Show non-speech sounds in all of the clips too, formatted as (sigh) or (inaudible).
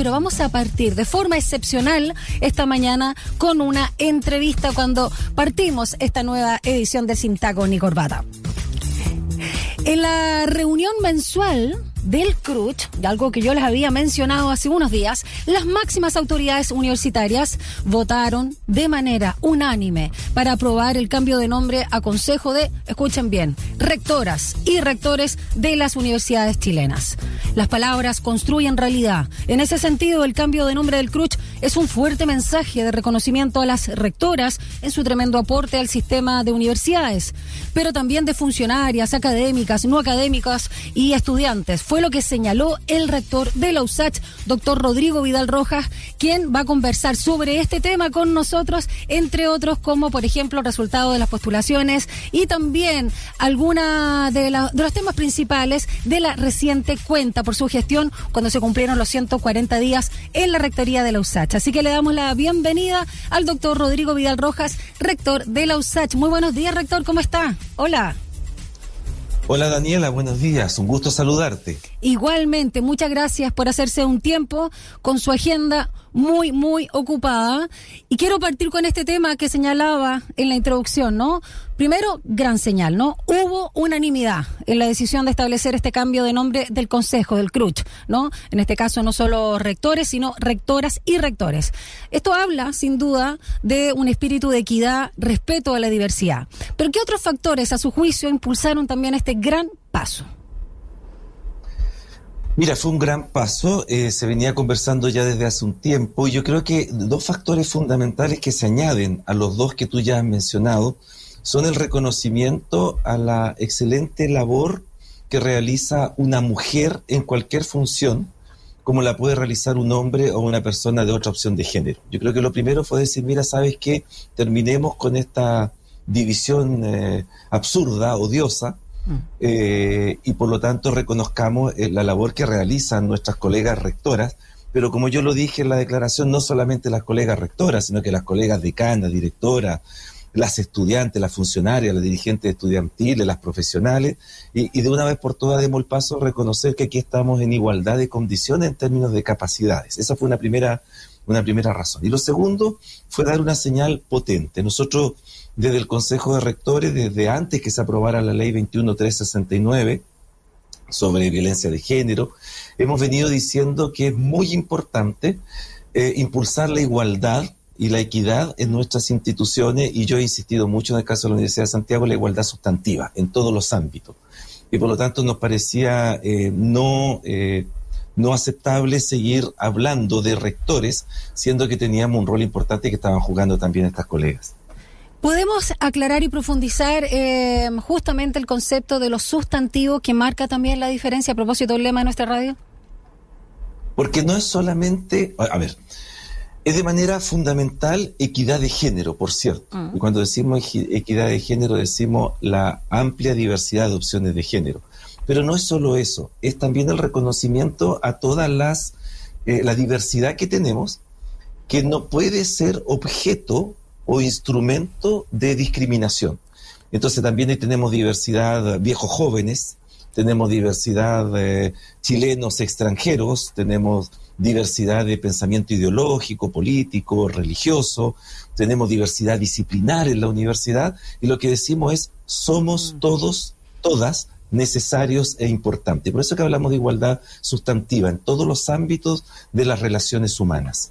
pero vamos a partir de forma excepcional esta mañana con una entrevista cuando partimos esta nueva edición de Sin Taco ni Corbata. En la reunión mensual del CRUCH, algo que yo les había mencionado hace unos días, las máximas autoridades universitarias votaron de manera unánime para aprobar el cambio de nombre a Consejo de, escuchen bien, rectoras y rectores de las universidades chilenas. Las palabras construyen realidad. En ese sentido, el cambio de nombre del CRUCH es un fuerte mensaje de reconocimiento a las rectoras en su tremendo aporte al sistema de universidades, pero también de funcionarias, académicas, no académicas y estudiantes fue lo que señaló el rector de la USACH, doctor Rodrigo Vidal Rojas, quien va a conversar sobre este tema con nosotros, entre otros como, por ejemplo, el resultado de las postulaciones y también alguna de, de los temas principales de la reciente cuenta por su gestión cuando se cumplieron los 140 días en la rectoría de la USACH. Así que le damos la bienvenida al doctor Rodrigo Vidal Rojas, rector de la USACH. Muy buenos días, rector, ¿cómo está? Hola. Hola Daniela, buenos días, un gusto saludarte. Igualmente, muchas gracias por hacerse un tiempo con su agenda muy, muy ocupada. Y quiero partir con este tema que señalaba en la introducción, ¿no? Primero, gran señal, ¿no? Hubo unanimidad en la decisión de establecer este cambio de nombre del Consejo, del CRUCH, ¿no? En este caso, no solo rectores, sino rectoras y rectores. Esto habla, sin duda, de un espíritu de equidad, respeto a la diversidad. Pero ¿qué otros factores, a su juicio, impulsaron también este gran paso? Mira, fue un gran paso, eh, se venía conversando ya desde hace un tiempo y yo creo que dos factores fundamentales que se añaden a los dos que tú ya has mencionado son el reconocimiento a la excelente labor que realiza una mujer en cualquier función, como la puede realizar un hombre o una persona de otra opción de género. Yo creo que lo primero fue decir, mira, ¿sabes qué? Terminemos con esta división eh, absurda, odiosa, eh, y por lo tanto reconozcamos eh, la labor que realizan nuestras colegas rectoras, pero como yo lo dije en la declaración, no solamente las colegas rectoras, sino que las colegas decanas, directoras, las estudiantes, las funcionarias, las dirigentes estudiantiles, las profesionales, y, y, de una vez por todas demos el paso a reconocer que aquí estamos en igualdad de condiciones en términos de capacidades. Esa fue una primera, una primera razón. Y lo segundo fue dar una señal potente. Nosotros desde el Consejo de Rectores, desde antes que se aprobara la ley 21369 sobre violencia de género, hemos venido diciendo que es muy importante eh, impulsar la igualdad y la equidad en nuestras instituciones y yo he insistido mucho en el caso de la Universidad de Santiago la igualdad sustantiva en todos los ámbitos. Y por lo tanto nos parecía eh, no, eh, no aceptable seguir hablando de rectores, siendo que teníamos un rol importante que estaban jugando también estas colegas. ¿Podemos aclarar y profundizar eh, justamente el concepto de los sustantivos que marca también la diferencia a propósito del lema de nuestra radio? Porque no es solamente, a ver, es de manera fundamental equidad de género, por cierto. Mm. Y cuando decimos equidad de género decimos la amplia diversidad de opciones de género. Pero no es solo eso, es también el reconocimiento a todas las, eh, la diversidad que tenemos, que no puede ser objeto o instrumento de discriminación. Entonces también tenemos diversidad viejos jóvenes, tenemos diversidad de chilenos extranjeros, tenemos diversidad de pensamiento ideológico, político, religioso, tenemos diversidad disciplinar en la universidad y lo que decimos es somos mm. todos, todas necesarios e importantes. Por eso que hablamos de igualdad sustantiva en todos los ámbitos de las relaciones humanas.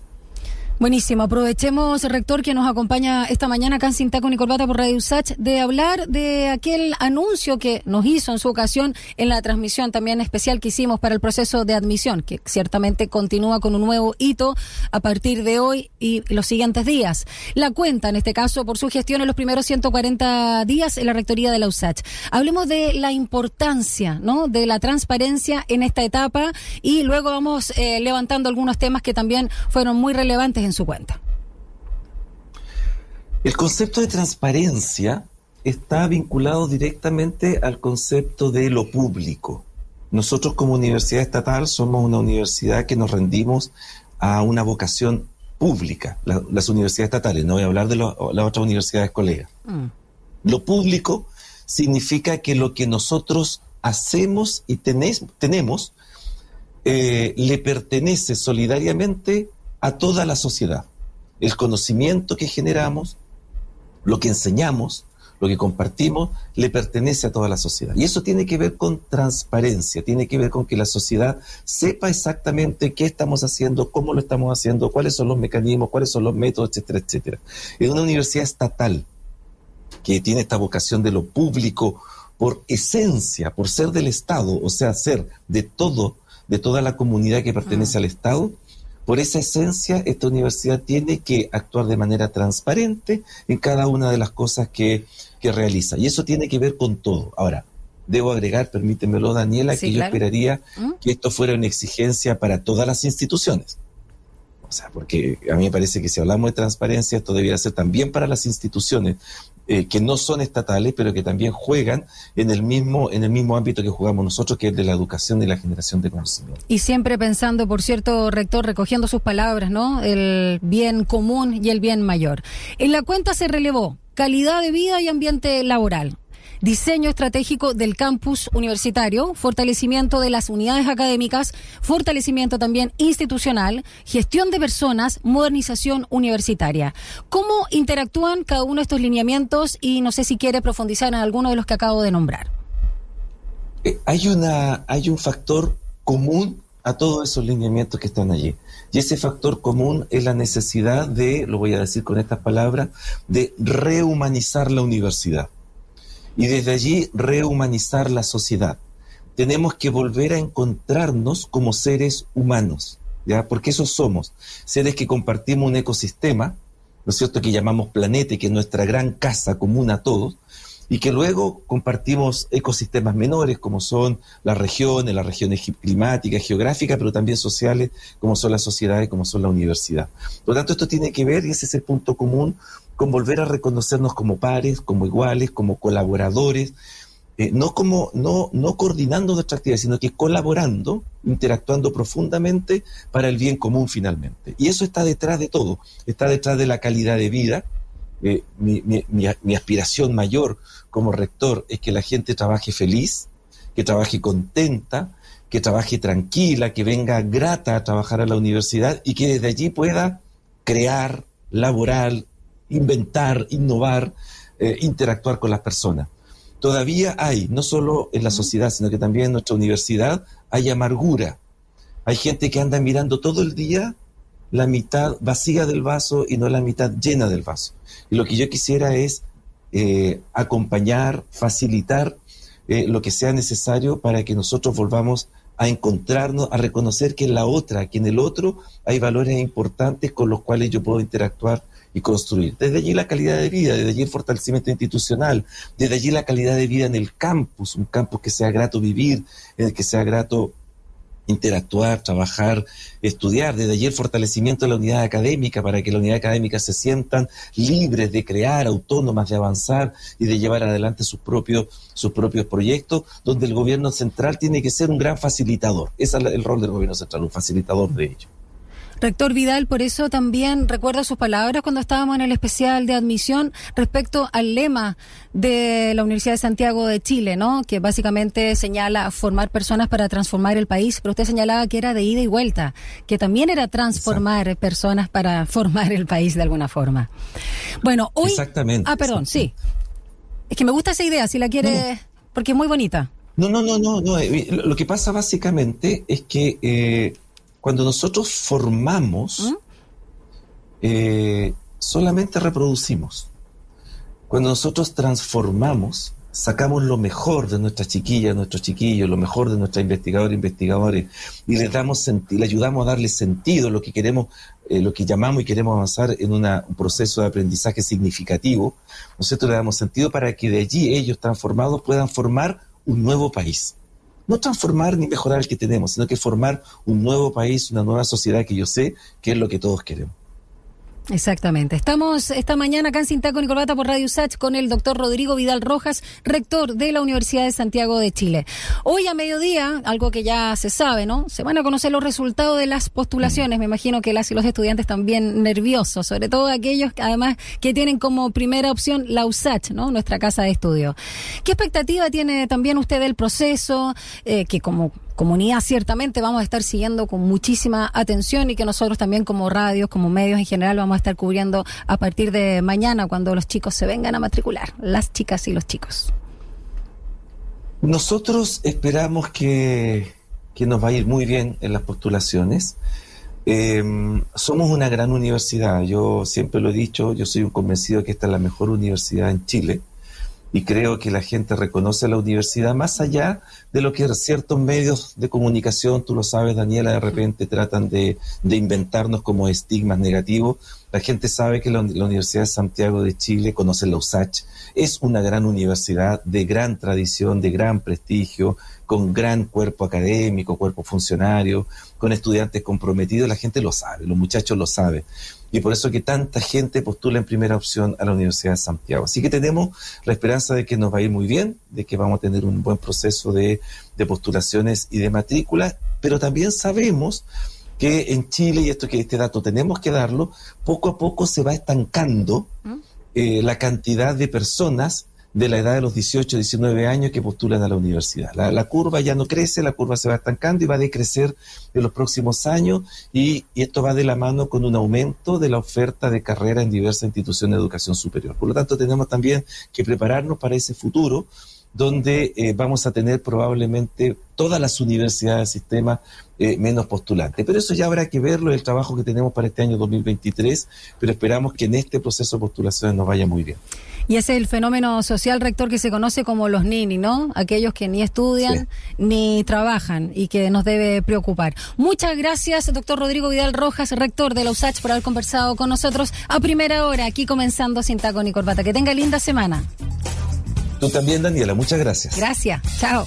Buenísimo. Aprovechemos, rector, que nos acompaña esta mañana acá en Sin Taco Corbata por Radio Usach, de hablar de aquel anuncio que nos hizo en su ocasión en la transmisión también especial que hicimos para el proceso de admisión, que ciertamente continúa con un nuevo hito a partir de hoy y los siguientes días. La cuenta, en este caso, por su gestión en los primeros 140 días en la rectoría de la USACH. Hablemos de la importancia, ¿no? De la transparencia en esta etapa y luego vamos eh, levantando algunos temas que también fueron muy relevantes en su cuenta. El concepto de transparencia está vinculado directamente al concepto de lo público. Nosotros como universidad estatal somos una universidad que nos rendimos a una vocación pública, las universidades estatales, no voy a hablar de las otras universidades colegas. Mm. Lo público significa que lo que nosotros hacemos y tenemos eh, le pertenece solidariamente a toda la sociedad. El conocimiento que generamos, lo que enseñamos, lo que compartimos, le pertenece a toda la sociedad. Y eso tiene que ver con transparencia, tiene que ver con que la sociedad sepa exactamente qué estamos haciendo, cómo lo estamos haciendo, cuáles son los mecanismos, cuáles son los métodos, etcétera, etcétera. En una universidad estatal que tiene esta vocación de lo público por esencia, por ser del Estado, o sea, ser de todo, de toda la comunidad que pertenece al Estado, por esa esencia, esta universidad tiene que actuar de manera transparente en cada una de las cosas que, realiza. Y eso tiene que ver con todo. Ahora, debo agregar, permítemelo, Daniela, que yo esperaría ¿Mm? que esto fuera una exigencia para todas las instituciones. O sea, porque a mí me parece que si hablamos de transparencia, esto debería ser también para las instituciones. Eh, que no son estatales, pero que también juegan en el mismo en el mismo ámbito que jugamos nosotros, que es de la educación y la generación de conocimiento. Y siempre pensando, por cierto, rector, recogiendo sus palabras, ¿no? El bien común y el bien mayor. En la cuenta se relevó calidad de vida y ambiente laboral diseño estratégico del campus universitario, fortalecimiento de las unidades académicas, fortalecimiento también institucional, gestión de personas, modernización universitaria. ¿Cómo interactúan cada uno de estos lineamientos? Y no sé si quiere profundizar en alguno de los que acabo de nombrar. Eh, hay, una, hay un factor común a todos esos lineamientos que están allí. Y ese factor común es la necesidad de, lo voy a decir con estas palabras, de rehumanizar la universidad y desde allí rehumanizar la sociedad. Tenemos que volver a encontrarnos como seres humanos, ¿ya? Porque eso somos, seres que compartimos un ecosistema, ¿no cierto?, que llamamos planeta, que es nuestra gran casa común a todos, y que luego compartimos ecosistemas menores como son las regiones, las regiones climáticas, geográficas, pero también sociales, como son las sociedades, como son la universidad. Por lo tanto, esto tiene que ver, y ese es el punto común, con volver a reconocernos como pares, como iguales, como colaboradores, eh, no como no, no coordinando nuestra actividad, sino que colaborando, interactuando profundamente para el bien común finalmente. Y eso está detrás de todo, está detrás de la calidad de vida. Eh, mi, mi, aspiración mayor como rector es que la gente trabaje feliz, que trabaje contenta, que trabaje tranquila, que venga grata a trabajar a la universidad y que desde allí pueda crear, laborar, inventar, innovar, eh, interactuar con las personas. Todavía hay, no solo en la sociedad, sino que también en nuestra universidad, hay amargura. Hay gente que anda mirando todo el día la mitad vacía del vaso y no la mitad llena del vaso. Y lo que yo quisiera es eh, acompañar, facilitar eh, lo que sea necesario para que nosotros volvamos a encontrarnos, a reconocer que en la otra, que en el otro hay valores importantes con los cuales yo puedo interactuar y construir. Desde allí la calidad de vida, desde allí el fortalecimiento institucional, desde allí la calidad de vida en el campus, un campus que sea grato vivir, en el que sea grato interactuar, trabajar, estudiar, desde allí el fortalecimiento de la unidad académica para que la unidad académica se sientan libres de crear, autónomas, de avanzar y de llevar adelante sus propios, sus propios proyectos, donde el gobierno central tiene que ser un gran facilitador. Ese es el rol del gobierno central, un facilitador de ello. Rector Vidal, por eso también recuerdo sus palabras cuando estábamos en el especial de admisión respecto al lema de la Universidad de Santiago de Chile, ¿no? Que básicamente señala formar personas para transformar el país, pero usted señalaba que era de ida y vuelta, que también era transformar personas para (laughs) formar el país de alguna forma. Bueno, hoy Exactamente. Ah, perdón, sí. Es que me gusta esa idea, si la quiere, porque es muy bonita. No, no, no, no, no. Eh, lo que pasa básicamente es que eh, cuando nosotros formamos, ¿Mm? eh, solamente reproducimos. Cuando nosotros transformamos, sacamos lo mejor de nuestras chiquillas, nuestros chiquillos, lo mejor de nuestras investigadoras e investigadores, y le damos le ayudamos a darle sentido a lo que queremos, eh, lo que llamamos y queremos avanzar en un proceso de aprendizaje significativo, nosotros le damos sentido para que de allí ellos transformados puedan formar un nuevo país no transformar ni mejorar el que tenemos, sino que formar un nuevo país, una nueva sociedad que yo sé que es lo que todos queremos. Exactamente. Estamos esta mañana acá en Sintaco y Corbata por Radio Sach con el doctor Rodrigo Vidal Rojas, rector de la Universidad de Santiago de Chile. Hoy a mediodía, algo que ya se sabe, ¿no? Se van a conocer los resultados de las postulaciones. Me imagino que las y los estudiantes también nerviosos, sobre todo aquellos que además que tienen como primera opción la USACH, ¿no? Nuestra casa de estudio. ¿Qué expectativa tiene también usted del proceso? Eh, que como comunidad ciertamente vamos a estar siguiendo con muchísima atención y que nosotros también como radios, como medios en general, vamos a estar cubriendo a partir de mañana cuando los chicos se vengan a matricular, las chicas y los chicos. Nosotros esperamos que, que nos va a ir muy bien en las postulaciones. Eh, somos una gran universidad, yo siempre lo he dicho, yo soy un convencido que esta es la mejor universidad en Chile y creo que la gente reconoce a la universidad más allá de lo que ciertos medios de comunicación, tú lo sabes Daniela, de repente tratan de, de inventarnos como estigmas negativos. La gente sabe que la, la, Universidad de Santiago de Chile, conoce la USACH, es una gran universidad de gran tradición, de gran prestigio, con gran cuerpo académico, cuerpo funcionario, con estudiantes comprometidos, la gente lo sabe, los muchachos lo saben. Y por eso que tanta gente postula en primera opción a la Universidad de Santiago. Así que tenemos la esperanza de que nos va a ir muy bien, de que vamos a tener un buen proceso de, de postulaciones y de matrícula, pero también sabemos que en Chile, y esto que este dato tenemos que darlo, poco a poco se va estancando eh, la cantidad de personas de la edad de los 18, 19 años que postulan a la universidad. La, curva ya no crece, la curva se va estancando y va a decrecer en los próximos años y, y, esto va de la mano con un aumento de la oferta de carrera en diversas instituciones de educación superior. Por lo tanto, tenemos también que prepararnos para ese futuro donde eh, vamos a tener probablemente todas las universidades del sistema eh, menos postulantes. Pero eso ya habrá que verlo, el trabajo que tenemos para este año 2023, pero esperamos que en este proceso de postulaciones nos vaya muy bien. Y ese es el fenómeno social, rector, que se conoce como los nini, ¿no? Aquellos que ni estudian sí. ni trabajan y que nos debe preocupar. Muchas gracias, doctor Rodrigo Vidal Rojas, rector de la USACH, por haber conversado con nosotros a primera hora, aquí comenzando sin taco ni corbata. Que tenga linda semana. Tú también, Daniela. Muchas gracias. Gracias. Chao.